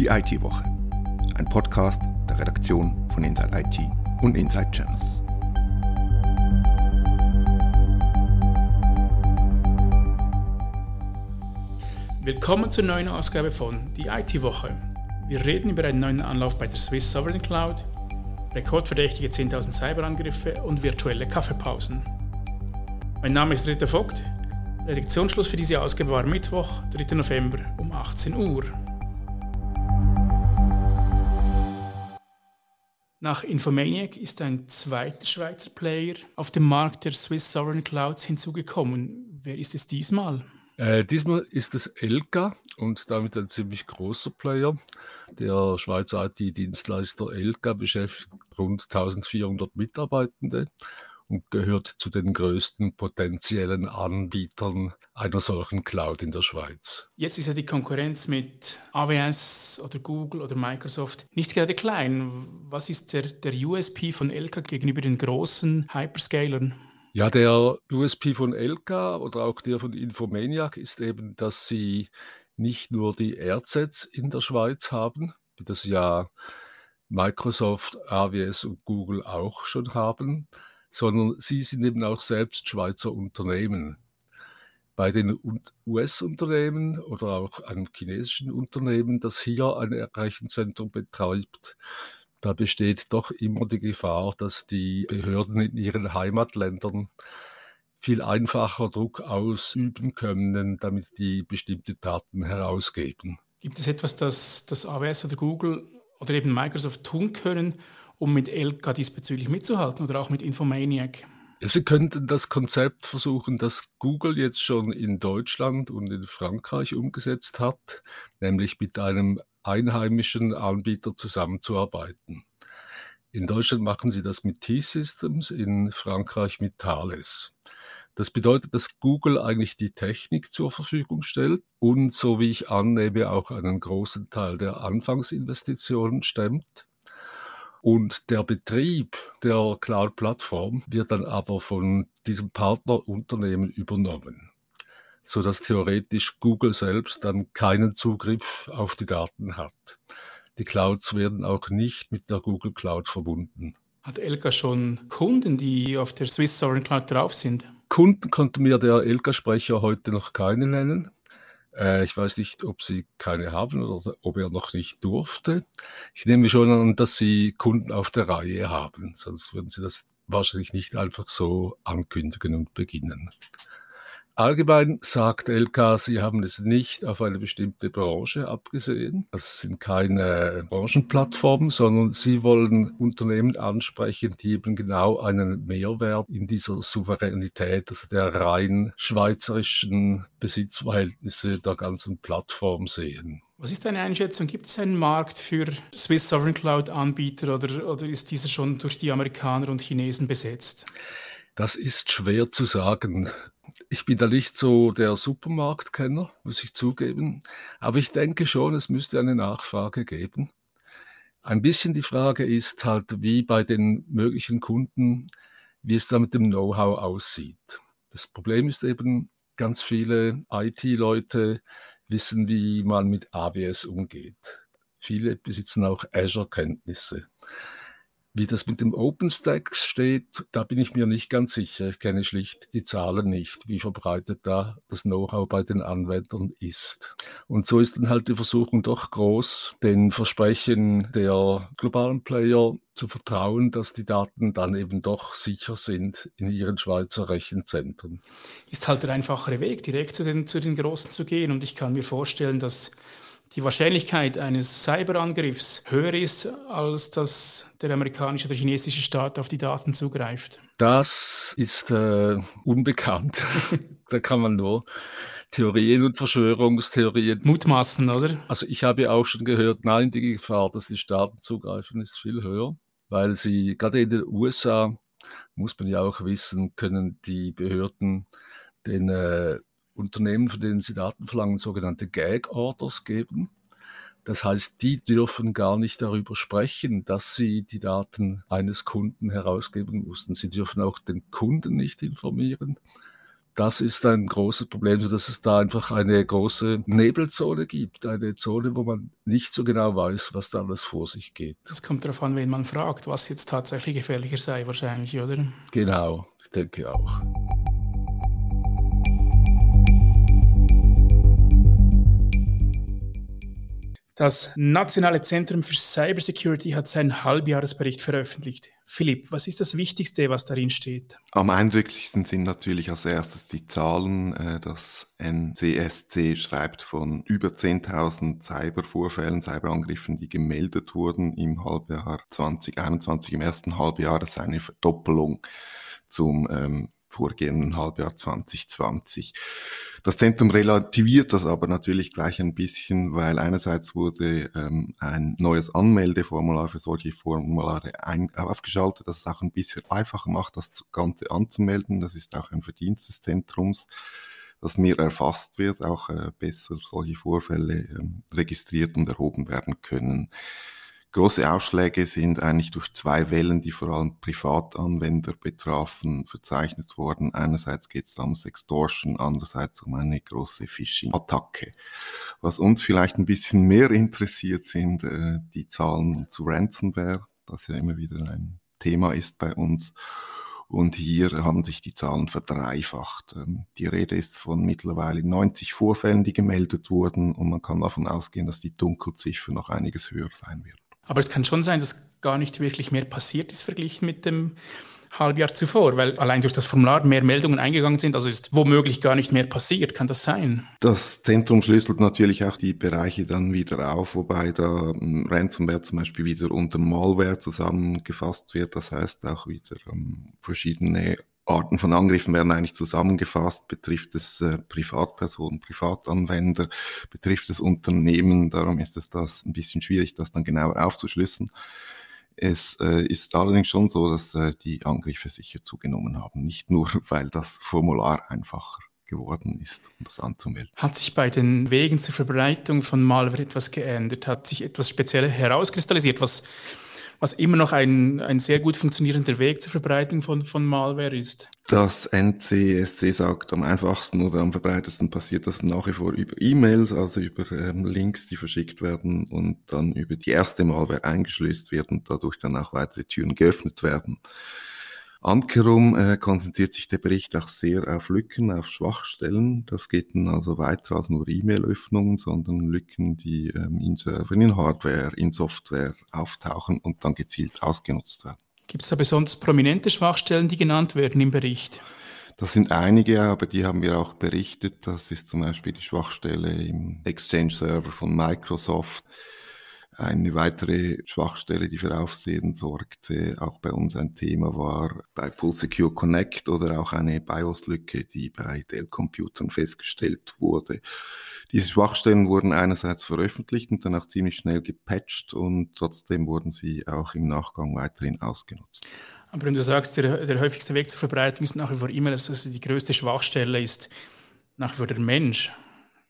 Die IT-Woche, ein Podcast der Redaktion von Inside IT und Inside Channels. Willkommen zur neuen Ausgabe von Die IT-Woche. Wir reden über einen neuen Anlauf bei der Swiss Sovereign Cloud, rekordverdächtige 10.000 Cyberangriffe und virtuelle Kaffeepausen. Mein Name ist Ritter Vogt. Redaktionsschluss für diese Ausgabe war Mittwoch, 3. November um 18 Uhr. Nach Infomaniac ist ein zweiter Schweizer Player auf dem Markt der Swiss Sovereign Clouds hinzugekommen. Wer ist es diesmal? Äh, diesmal ist es Elka und damit ein ziemlich großer Player. Der Schweizer IT-Dienstleister Elka beschäftigt rund 1400 Mitarbeitende und gehört zu den größten potenziellen Anbietern einer solchen Cloud in der Schweiz. Jetzt ist ja die Konkurrenz mit AWS oder Google oder Microsoft nicht gerade klein. Was ist der, der USP von Elka gegenüber den großen Hyperscalern? Ja, der USP von Elka oder auch der von Infomaniac ist eben, dass sie nicht nur die AirSets in der Schweiz haben, wie das ja Microsoft, AWS und Google auch schon haben, sondern sie sind eben auch selbst Schweizer Unternehmen. Bei den US-Unternehmen oder auch einem chinesischen Unternehmen, das hier ein Rechenzentrum betreibt, da besteht doch immer die Gefahr, dass die Behörden in ihren Heimatländern viel einfacher Druck ausüben können, damit die bestimmte Daten herausgeben. Gibt es etwas, das, das AWS oder Google oder eben Microsoft tun können, um mit Elka diesbezüglich mitzuhalten oder auch mit Infomaniac? Sie könnten das Konzept versuchen, das Google jetzt schon in Deutschland und in Frankreich umgesetzt hat, nämlich mit einem einheimischen Anbieter zusammenzuarbeiten. In Deutschland machen sie das mit T-Systems, in Frankreich mit Thales. Das bedeutet, dass Google eigentlich die Technik zur Verfügung stellt und, so wie ich annehme, auch einen großen Teil der Anfangsinvestitionen stemmt. Und der Betrieb der Cloud-Plattform wird dann aber von diesem Partnerunternehmen übernommen, sodass theoretisch Google selbst dann keinen Zugriff auf die Daten hat. Die Clouds werden auch nicht mit der Google Cloud verbunden. Hat Elka schon Kunden, die auf der Swiss Sovereign Cloud drauf sind? Kunden konnte mir der Elka-Sprecher heute noch keine nennen. Äh, ich weiß nicht, ob sie keine haben oder ob er noch nicht durfte. Ich nehme schon an, dass sie Kunden auf der Reihe haben, sonst würden sie das wahrscheinlich nicht einfach so ankündigen und beginnen. Allgemein sagt LK, sie haben es nicht auf eine bestimmte Branche abgesehen. Das sind keine Branchenplattformen, sondern sie wollen Unternehmen ansprechen, die eben genau einen Mehrwert in dieser Souveränität, also der rein schweizerischen Besitzverhältnisse der ganzen Plattform sehen. Was ist deine Einschätzung? Gibt es einen Markt für Swiss Sovereign Cloud Anbieter oder, oder ist dieser schon durch die Amerikaner und Chinesen besetzt? Das ist schwer zu sagen. Ich bin da nicht so der Supermarktkenner, muss ich zugeben. Aber ich denke schon, es müsste eine Nachfrage geben. Ein bisschen die Frage ist halt, wie bei den möglichen Kunden, wie es da mit dem Know-how aussieht. Das Problem ist eben, ganz viele IT-Leute wissen, wie man mit AWS umgeht. Viele besitzen auch Azure-Kenntnisse. Wie das mit dem OpenStack steht, da bin ich mir nicht ganz sicher. Ich kenne schlicht die Zahlen nicht, wie verbreitet da das Know-how bei den Anwendern ist. Und so ist dann halt die Versuchung doch groß, den Versprechen der globalen Player zu vertrauen, dass die Daten dann eben doch sicher sind in ihren Schweizer Rechenzentren. Ist halt der einfachere Weg, direkt zu den, zu den Großen zu gehen. Und ich kann mir vorstellen, dass die Wahrscheinlichkeit eines Cyberangriffs höher ist, als dass der amerikanische oder chinesische Staat auf die Daten zugreift? Das ist äh, unbekannt. da kann man nur Theorien und Verschwörungstheorien. Mutmaßen, oder? Also ich habe auch schon gehört, nein, die Gefahr, dass die Staaten zugreifen, ist viel höher, weil sie gerade in den USA, muss man ja auch wissen, können die Behörden den äh, Unternehmen, von denen sie Daten verlangen, sogenannte Gag-Orders geben. Das heißt, die dürfen gar nicht darüber sprechen, dass sie die Daten eines Kunden herausgeben mussten. Sie dürfen auch den Kunden nicht informieren. das ist ein großes Problem, dass es da einfach eine große Nebelzone gibt, eine Zone, wo man nicht so genau weiß, was da alles vor sich geht. Das kommt darauf an, wen man fragt, was jetzt tatsächlich gefährlicher sei, wahrscheinlich, oder? Genau, ich denke auch. Das Nationale Zentrum für Cybersecurity hat seinen Halbjahresbericht veröffentlicht. Philipp, was ist das Wichtigste, was darin steht? Am eindrücklichsten sind natürlich als erstes die Zahlen. Äh, das NCSC schreibt von über 10.000 Cybervorfällen, Cyberangriffen, die gemeldet wurden im Halbjahr 2021, im ersten Halbjahr. Ist eine Verdoppelung zum ähm, vorgehenden Halbjahr 2020. Das Zentrum relativiert das aber natürlich gleich ein bisschen, weil einerseits wurde ähm, ein neues Anmeldeformular für solche Formulare ein, aufgeschaltet, das es auch ein bisschen einfacher macht, das Ganze anzumelden. Das ist auch ein Verdienst des Zentrums dass mehr erfasst wird, auch äh, besser solche Vorfälle ähm, registriert und erhoben werden können. Große Ausschläge sind eigentlich durch zwei Wellen, die vor allem Privatanwender betrafen, verzeichnet worden. Einerseits geht es um Sextortion, andererseits um eine große Phishing-Attacke. Was uns vielleicht ein bisschen mehr interessiert, sind äh, die Zahlen zu Ransomware, das ja immer wieder ein Thema ist bei uns. Und hier haben sich die Zahlen verdreifacht. Ähm, die Rede ist von mittlerweile 90 Vorfällen, die gemeldet wurden. Und man kann davon ausgehen, dass die Dunkelziffer noch einiges höher sein wird. Aber es kann schon sein, dass gar nicht wirklich mehr passiert ist verglichen mit dem Halbjahr zuvor, weil allein durch das Formular mehr Meldungen eingegangen sind, also ist womöglich gar nicht mehr passiert. Kann das sein? Das Zentrum schlüsselt natürlich auch die Bereiche dann wieder auf, wobei da ähm, Ransomware zum Beispiel wieder unter Malware zusammengefasst wird. Das heißt auch wieder um, ähm, verschiedene Arten von Angriffen werden eigentlich zusammengefasst. Betrifft es äh, Privatpersonen, Privatanwender, betrifft es Unternehmen. Darum ist es das ein bisschen schwierig, das dann genauer aufzuschlüssen. Es äh, ist allerdings schon so, dass äh, die Angriffe sicher zugenommen haben. Nicht nur, weil das Formular einfacher geworden ist, um das anzumelden. Hat sich bei den Wegen zur Verbreitung von Malware etwas geändert? Hat sich etwas Spezielles herauskristallisiert, was was immer noch ein, ein sehr gut funktionierender Weg zur Verbreitung von, von Malware ist. Das NCSC sagt, am einfachsten oder am verbreitesten passiert das nach wie vor über E-Mails, also über ähm, Links, die verschickt werden und dann über die erste Malware eingeschlüsselt wird und dadurch dann auch weitere Türen geöffnet werden. Ankerum äh, konzentriert sich der Bericht auch sehr auf Lücken, auf Schwachstellen. Das geht dann also weiter als nur E-Mail-Öffnungen, sondern Lücken, die ähm, in Servern, in Hardware, in Software auftauchen und dann gezielt ausgenutzt werden. Gibt es da besonders prominente Schwachstellen, die genannt werden im Bericht? Das sind einige, aber die haben wir auch berichtet. Das ist zum Beispiel die Schwachstelle im Exchange-Server von Microsoft eine weitere Schwachstelle, die für Aufsehen sorgte, auch bei uns ein Thema war bei Pool Secure Connect oder auch eine BIOS-Lücke, die bei Dell-Computern festgestellt wurde. Diese Schwachstellen wurden einerseits veröffentlicht und dann auch ziemlich schnell gepatcht und trotzdem wurden sie auch im Nachgang weiterhin ausgenutzt. Aber wenn du sagst, der, der häufigste Weg zur Verbreitung ist nach wie vor E-Mail, also die größte Schwachstelle ist nach wie vor der Mensch.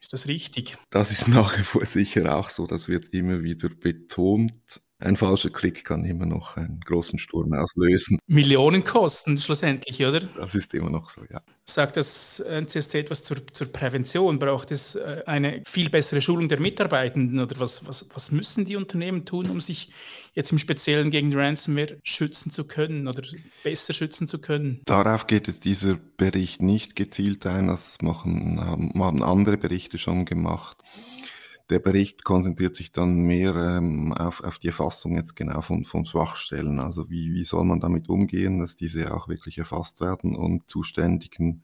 Ist das richtig? Das ist nach wie vor sicher auch so. Das wird immer wieder betont. Ein falscher Klick kann immer noch einen großen Sturm auslösen. Millionen kosten schlussendlich, oder? Das ist immer noch so, ja. Sagt das NCSC etwas zur, zur Prävention? Braucht es äh, eine viel bessere Schulung der Mitarbeitenden oder was, was, was müssen die Unternehmen tun, um sich jetzt im Speziellen gegen Ransomware schützen zu können oder besser schützen zu können? Darauf geht jetzt dieser Bericht nicht gezielt ein. Das machen, haben andere Berichte schon gemacht. Der Bericht konzentriert sich dann mehr ähm, auf, auf die Erfassung jetzt genau von, von Schwachstellen. Also wie, wie soll man damit umgehen, dass diese auch wirklich erfasst werden und zuständigen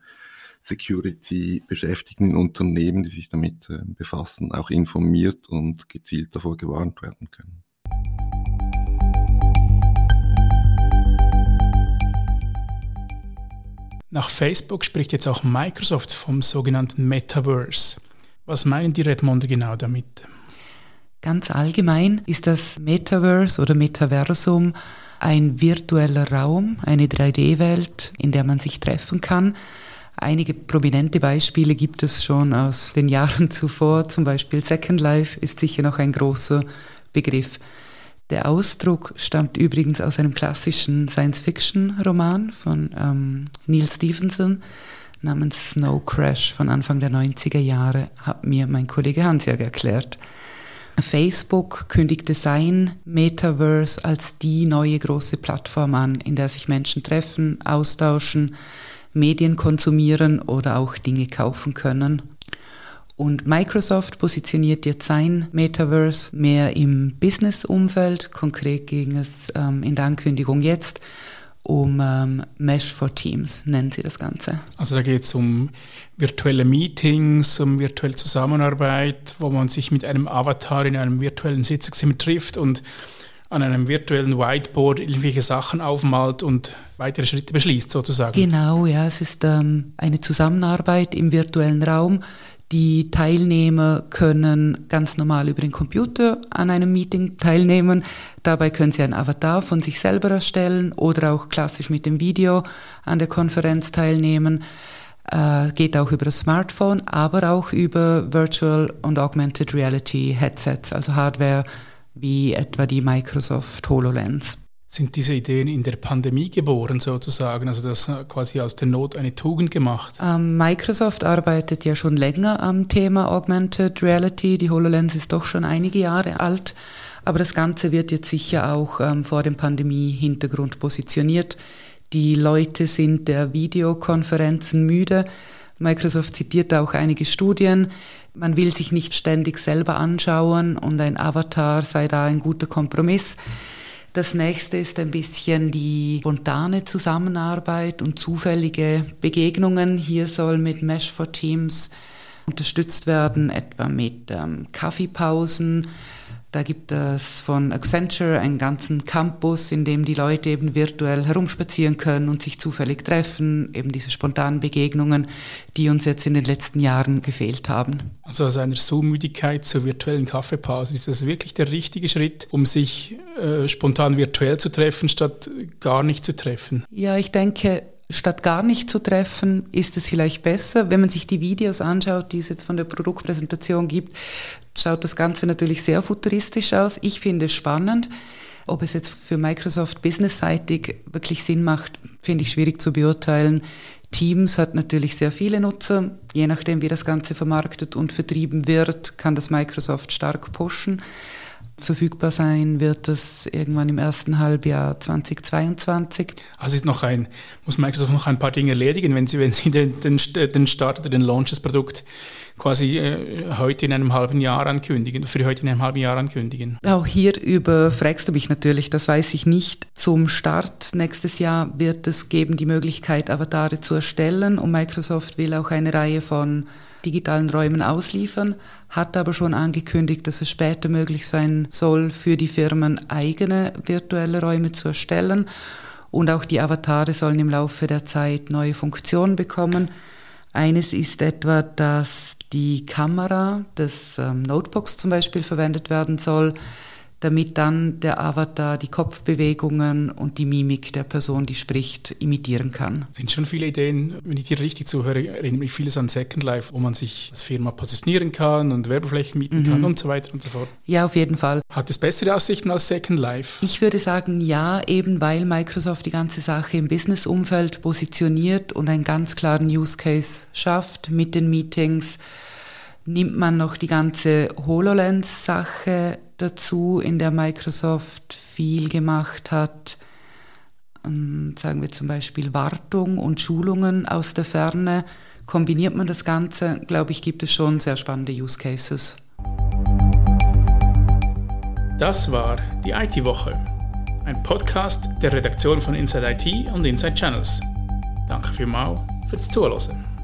Security-beschäftigten Unternehmen, die sich damit äh, befassen, auch informiert und gezielt davor gewarnt werden können. Nach Facebook spricht jetzt auch Microsoft vom sogenannten Metaverse. Was meinen die Redmonder genau damit? Ganz allgemein ist das Metaverse oder Metaversum ein virtueller Raum, eine 3D-Welt, in der man sich treffen kann. Einige prominente Beispiele gibt es schon aus den Jahren zuvor, zum Beispiel Second Life ist sicher noch ein großer Begriff. Der Ausdruck stammt übrigens aus einem klassischen Science-Fiction-Roman von ähm, Neil Stevenson, namens Snow Crash von Anfang der 90er Jahre, hat mir mein Kollege Hansjörg erklärt. Facebook kündigte sein Metaverse als die neue große Plattform an, in der sich Menschen treffen, austauschen, Medien konsumieren oder auch Dinge kaufen können. Und Microsoft positioniert jetzt sein Metaverse mehr im Business-Umfeld. Konkret ging es ähm, in der Ankündigung jetzt um ähm, Mesh for Teams, nennen sie das Ganze. Also da geht es um virtuelle Meetings, um virtuelle Zusammenarbeit, wo man sich mit einem Avatar in einem virtuellen Sitzungszimmer trifft und an einem virtuellen Whiteboard irgendwelche Sachen aufmalt und weitere Schritte beschließt, sozusagen. Genau, ja, es ist ähm, eine Zusammenarbeit im virtuellen Raum. Die Teilnehmer können ganz normal über den Computer an einem Meeting teilnehmen. Dabei können sie einen Avatar von sich selber erstellen oder auch klassisch mit dem Video an der Konferenz teilnehmen. Äh, geht auch über das Smartphone, aber auch über Virtual und Augmented Reality Headsets, also Hardware wie etwa die Microsoft HoloLens. Sind diese Ideen in der Pandemie geboren sozusagen, also das quasi aus der Not eine Tugend gemacht? Ähm, Microsoft arbeitet ja schon länger am Thema Augmented Reality. Die HoloLens ist doch schon einige Jahre alt, aber das Ganze wird jetzt sicher auch ähm, vor dem Pandemie-Hintergrund positioniert. Die Leute sind der Videokonferenzen müde. Microsoft zitiert auch einige Studien. Man will sich nicht ständig selber anschauen und ein Avatar sei da ein guter Kompromiss. Das nächste ist ein bisschen die spontane Zusammenarbeit und zufällige Begegnungen. Hier soll mit Mesh for Teams unterstützt werden, etwa mit ähm, Kaffeepausen, da gibt es von Accenture einen ganzen Campus, in dem die Leute eben virtuell herumspazieren können und sich zufällig treffen, eben diese spontanen Begegnungen, die uns jetzt in den letzten Jahren gefehlt haben. Also aus einer Zoom-Müdigkeit zur virtuellen Kaffeepause, ist das wirklich der richtige Schritt, um sich äh, spontan virtuell zu treffen, statt gar nicht zu treffen? Ja, ich denke, statt gar nicht zu treffen, ist es vielleicht besser. Wenn man sich die Videos anschaut, die es jetzt von der Produktpräsentation gibt, schaut das Ganze natürlich sehr futuristisch aus. Ich finde es spannend. Ob es jetzt für Microsoft businessseitig wirklich Sinn macht, finde ich schwierig zu beurteilen. Teams hat natürlich sehr viele Nutzer. Je nachdem, wie das Ganze vermarktet und vertrieben wird, kann das Microsoft stark pushen. Verfügbar sein wird das irgendwann im ersten Halbjahr 2022. Also ist noch ein, muss Microsoft noch ein paar Dinge erledigen, wenn Sie, wenn Sie den, den, den Start oder den Launch des Produkts quasi äh, heute in einem halben Jahr ankündigen, für heute in einem halben Jahr ankündigen. Auch hier überfragst du mich natürlich, das weiß ich nicht. Zum Start nächstes Jahr wird es geben die Möglichkeit, Avatare zu erstellen und Microsoft will auch eine Reihe von digitalen Räumen ausliefern, hat aber schon angekündigt, dass es später möglich sein soll, für die Firmen eigene virtuelle Räume zu erstellen. Und auch die Avatare sollen im Laufe der Zeit neue Funktionen bekommen. Eines ist etwa, dass die Kamera des ähm, Notebooks zum Beispiel verwendet werden soll damit dann der Avatar die Kopfbewegungen und die Mimik der Person, die spricht, imitieren kann. Sind schon viele Ideen, wenn ich dir richtig zuhöre, erinnere mich vieles an Second Life, wo man sich als Firma positionieren kann und Werbeflächen mieten mhm. kann und so weiter und so fort. Ja, auf jeden Fall. Hat es bessere Aussichten als Second Life? Ich würde sagen, ja, eben weil Microsoft die ganze Sache im Business-Umfeld positioniert und einen ganz klaren Use Case schafft mit den Meetings nimmt man noch die ganze HoloLens-Sache dazu, in der Microsoft viel gemacht hat, sagen wir zum Beispiel Wartung und Schulungen aus der Ferne. Kombiniert man das Ganze, glaube ich, gibt es schon sehr spannende Use Cases. Das war die IT-Woche, ein Podcast der Redaktion von Inside IT und Inside Channels. Danke vielmals fürs Zuhören.